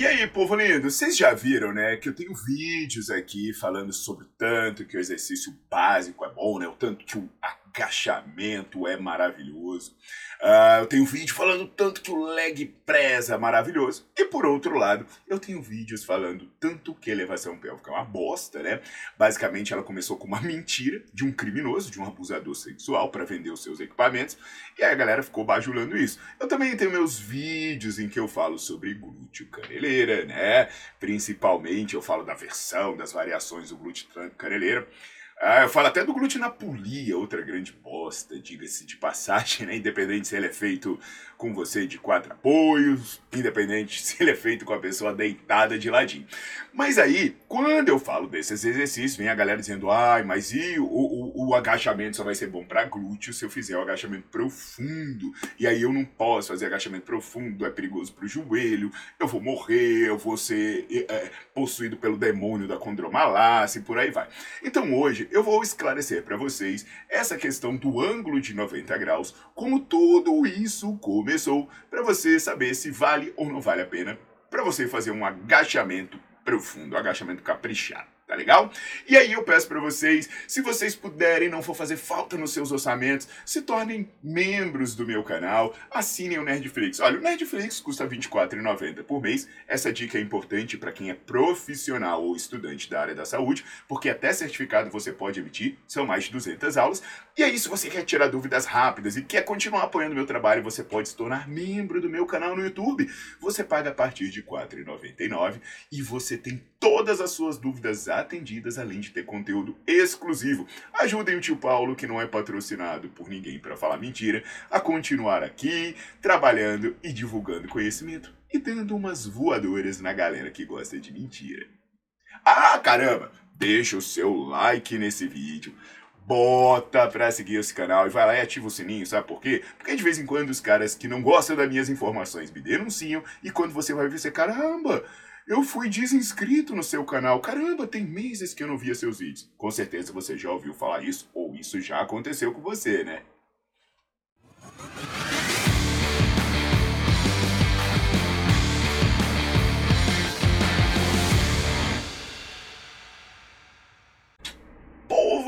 E aí, povo lindo, vocês já viram, né, que eu tenho vídeos aqui falando sobre o tanto que o exercício básico é bom, né, o tanto que o agachamento é maravilhoso. Uh, eu tenho vídeo falando tanto que o leg press é maravilhoso. E por outro lado, eu tenho vídeos falando tanto que elevação pélvica é uma bosta, né? Basicamente, ela começou com uma mentira de um criminoso, de um abusador sexual para vender os seus equipamentos. E aí a galera ficou bajulando isso. Eu também tenho meus vídeos em que eu falo sobre glúteo caneleira, né? Principalmente eu falo da versão, das variações do glúteo caneleira. Ah, eu falo até do glutinapolia, outra grande bosta, diga-se de passagem, né? Independente se ele é feito com você de quatro apoios, independente se ele é feito com a pessoa deitada de ladinho. Mas aí, quando eu falo desses exercícios, vem a galera dizendo, ai, mas e o, o, o agachamento só vai ser bom para glúteo se eu fizer o agachamento profundo. E aí eu não posso fazer agachamento profundo, é perigoso pro joelho, eu vou morrer, eu vou ser é, possuído pelo demônio da condromalácia e por aí vai. Então hoje eu vou esclarecer para vocês essa questão do ângulo de 90 graus, como tudo isso começou, para você saber se vale ou não vale a pena para você fazer um agachamento profundo, um agachamento caprichado tá legal? E aí eu peço para vocês, se vocês puderem, não for fazer falta nos seus orçamentos, se tornem membros do meu canal, assinem o Nerdflix. Olha, o Nerdflix custa R$ 24,90 por mês. Essa dica é importante para quem é profissional ou estudante da área da saúde, porque até certificado você pode emitir, são mais de 200 aulas. E aí, se você quer tirar dúvidas rápidas e quer continuar apoiando meu trabalho, você pode se tornar membro do meu canal no YouTube. Você paga a partir de R$ 4,99 e você tem todas as suas dúvidas atendidas, além de ter conteúdo exclusivo. Ajudem o tio Paulo, que não é patrocinado por ninguém para falar mentira, a continuar aqui, trabalhando e divulgando conhecimento e dando umas voadoras na galera que gosta de mentira. Ah, caramba! Deixa o seu like nesse vídeo bota pra seguir esse canal e vai lá e ativa o sininho, sabe por quê? Porque de vez em quando os caras que não gostam das minhas informações me denunciam e quando você vai ver, você, caramba, eu fui desinscrito no seu canal. Caramba, tem meses que eu não via seus vídeos. Com certeza você já ouviu falar isso, ou isso já aconteceu com você, né?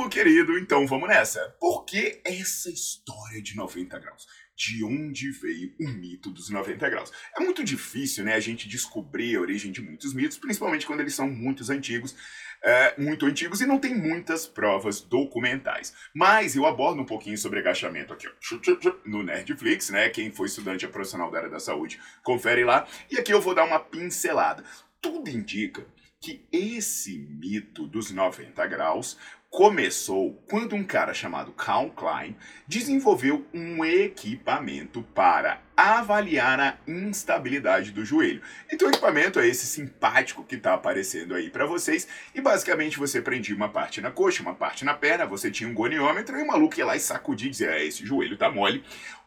Querido, então vamos nessa. Por que essa história de 90 graus? de onde veio o mito dos 90 graus. É muito difícil, né, a gente descobrir a origem de muitos mitos, principalmente quando eles são muito antigos, é, muito antigos e não tem muitas provas documentais. Mas eu abordo um pouquinho sobre agachamento aqui, ó, no Nerdflix, né? Quem foi estudante ou profissional da área da saúde, confere lá. E aqui eu vou dar uma pincelada. Tudo indica que esse mito dos 90 graus começou quando um cara chamado Calvin Klein desenvolveu um equipamento para avaliar a instabilidade do joelho. Então o equipamento é esse simpático que está aparecendo aí para vocês e basicamente você prendia uma parte na coxa, uma parte na perna, você tinha um goniômetro e o maluco ia lá e sacudia e dizia, é, esse joelho tá mole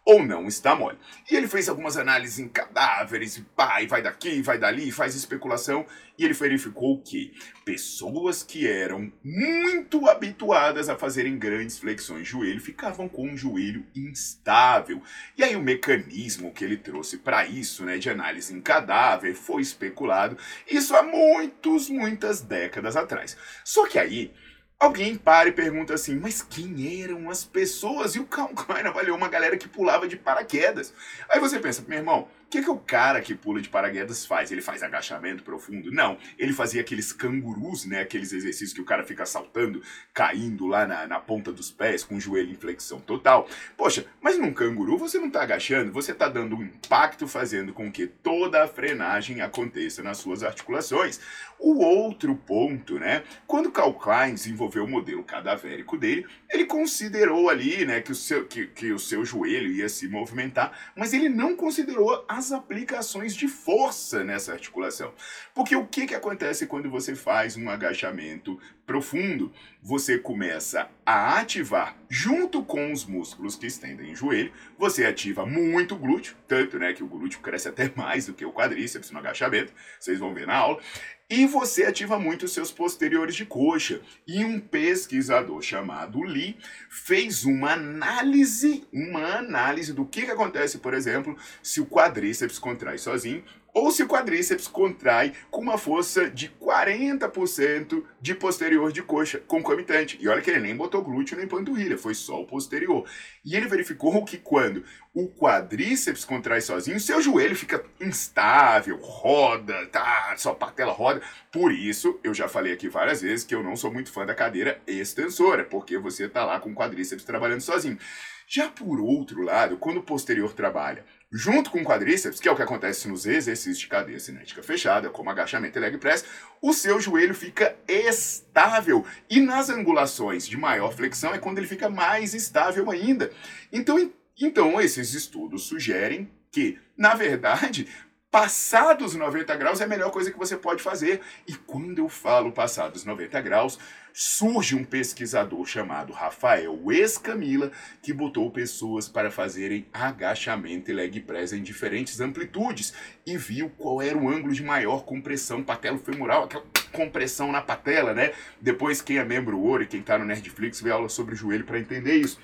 ou não está mole. E ele fez algumas análises em cadáveres, e e vai daqui, vai dali, faz especulação, e ele verificou que pessoas que eram muito habituadas a fazerem grandes flexões de joelho ficavam com um joelho instável. E aí o mecanismo que ele trouxe para isso, né, de análise em cadáver, foi especulado, isso há muitos, muitas décadas atrás. Só que aí Alguém para e pergunta assim, mas quem eram as pessoas? E o Calm Klein avaliou uma galera que pulava de paraquedas. Aí você pensa, meu irmão, que, que o cara que pula de paraquedas faz? Ele faz agachamento profundo? Não. Ele fazia aqueles cangurus, né? Aqueles exercícios que o cara fica saltando, caindo lá na, na ponta dos pés, com o joelho em flexão total. Poxa, mas num canguru você não tá agachando, você tá dando um impacto fazendo com que toda a frenagem aconteça nas suas articulações. O outro ponto, né? Quando Carl Klein desenvolveu o modelo cadavérico dele, ele considerou ali, né, que o seu, que, que o seu joelho ia se movimentar, mas ele não considerou as aplicações de força nessa articulação. Porque o que, que acontece quando você faz um agachamento profundo? Você começa a ativar, junto com os músculos que estendem o joelho, você ativa muito o glúteo, tanto né, que o glúteo cresce até mais do que o quadríceps no agachamento, vocês vão ver na aula. E você ativa muito os seus posteriores de coxa. E um pesquisador chamado Lee fez uma análise, uma análise do que, que acontece, por exemplo, se o quadríceps contrai sozinho ou se o quadríceps contrai com uma força de 40% de posterior de coxa concomitante. E olha que ele nem botou glúteo nem panturrilha, foi só o posterior. E ele verificou que quando o quadríceps contrai sozinho, seu joelho fica instável, roda, tá, sua patela roda. Por isso, eu já falei aqui várias vezes que eu não sou muito fã da cadeira extensora, porque você tá lá com o quadríceps trabalhando sozinho. Já por outro lado, quando o posterior trabalha junto com o quadríceps, que é o que acontece nos exercícios de cadeia cinética fechada, como agachamento e leg press, o seu joelho fica estável. E nas angulações de maior flexão é quando ele fica mais estável ainda. Então, então esses estudos sugerem que, na verdade, passados 90 graus é a melhor coisa que você pode fazer. E quando eu falo passados 90 graus, surge um pesquisador chamado Rafael Escamila que botou pessoas para fazerem agachamento e leg press em diferentes amplitudes e viu qual era o ângulo de maior compressão patelo-femoral, aquela compressão na patela, né? Depois quem é membro ouro e quem está no Nerdflix vê aula sobre o joelho para entender isso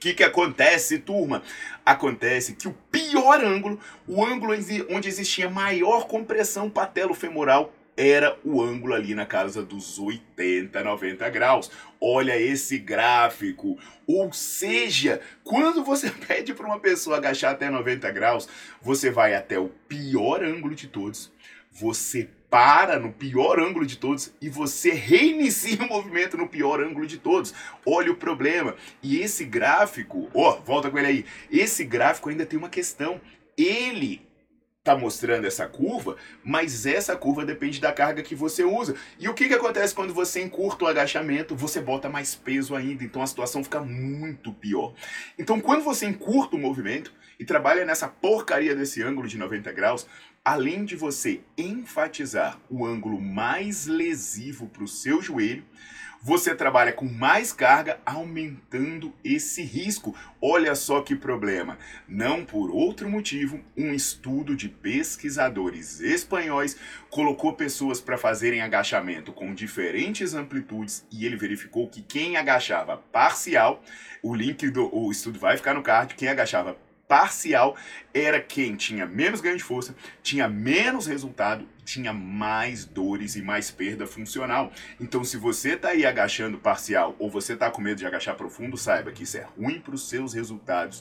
que, que acontece, turma? Acontece que o pior ângulo, o ângulo onde existia maior compressão patelo-femoral, era o ângulo ali na casa dos 80, 90 graus. Olha esse gráfico. Ou seja, quando você pede para uma pessoa agachar até 90 graus, você vai até o pior ângulo de todos. Você para no pior ângulo de todos e você reinicia o movimento no pior ângulo de todos. Olha o problema. E esse gráfico, ó, oh, volta com ele aí. Esse gráfico ainda tem uma questão. Ele está mostrando essa curva, mas essa curva depende da carga que você usa. E o que, que acontece quando você encurta o agachamento? Você bota mais peso ainda, então a situação fica muito pior. Então, quando você encurta o movimento e trabalha nessa porcaria desse ângulo de 90 graus, além de você enfatizar o ângulo mais lesivo para o seu joelho, você trabalha com mais carga, aumentando esse risco. Olha só que problema. Não por outro motivo, um estudo de pesquisadores espanhóis colocou pessoas para fazerem agachamento com diferentes amplitudes e ele verificou que quem agachava parcial, o link do o estudo vai ficar no card, quem agachava parcial era quem tinha menos ganho de força, tinha menos resultado, tinha mais dores e mais perda funcional. Então, se você está aí agachando parcial ou você está com medo de agachar profundo, saiba que isso é ruim para os seus resultados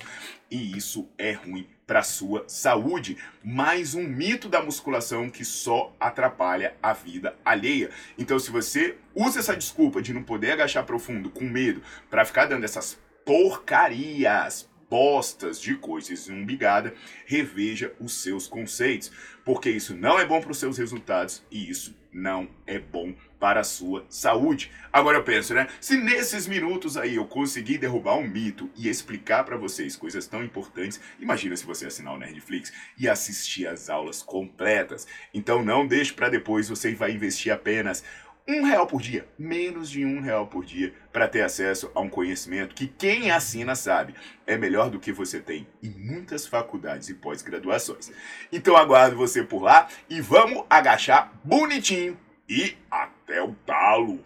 e isso é ruim para sua saúde. Mais um mito da musculação que só atrapalha a vida alheia. Então, se você usa essa desculpa de não poder agachar profundo com medo para ficar dando essas porcarias, postas de coisas umbigada, reveja os seus conceitos, porque isso não é bom para os seus resultados e isso não é bom para a sua saúde. Agora eu penso, né? Se nesses minutos aí eu conseguir derrubar um mito e explicar para vocês coisas tão importantes, imagina se você assinar o Nerdflix e assistir as aulas completas. Então não deixe para depois, você vai investir apenas um real por dia, menos de um real por dia, para ter acesso a um conhecimento que quem assina sabe é melhor do que você tem em muitas faculdades e pós-graduações. Então aguardo você por lá e vamos agachar bonitinho e até o talo!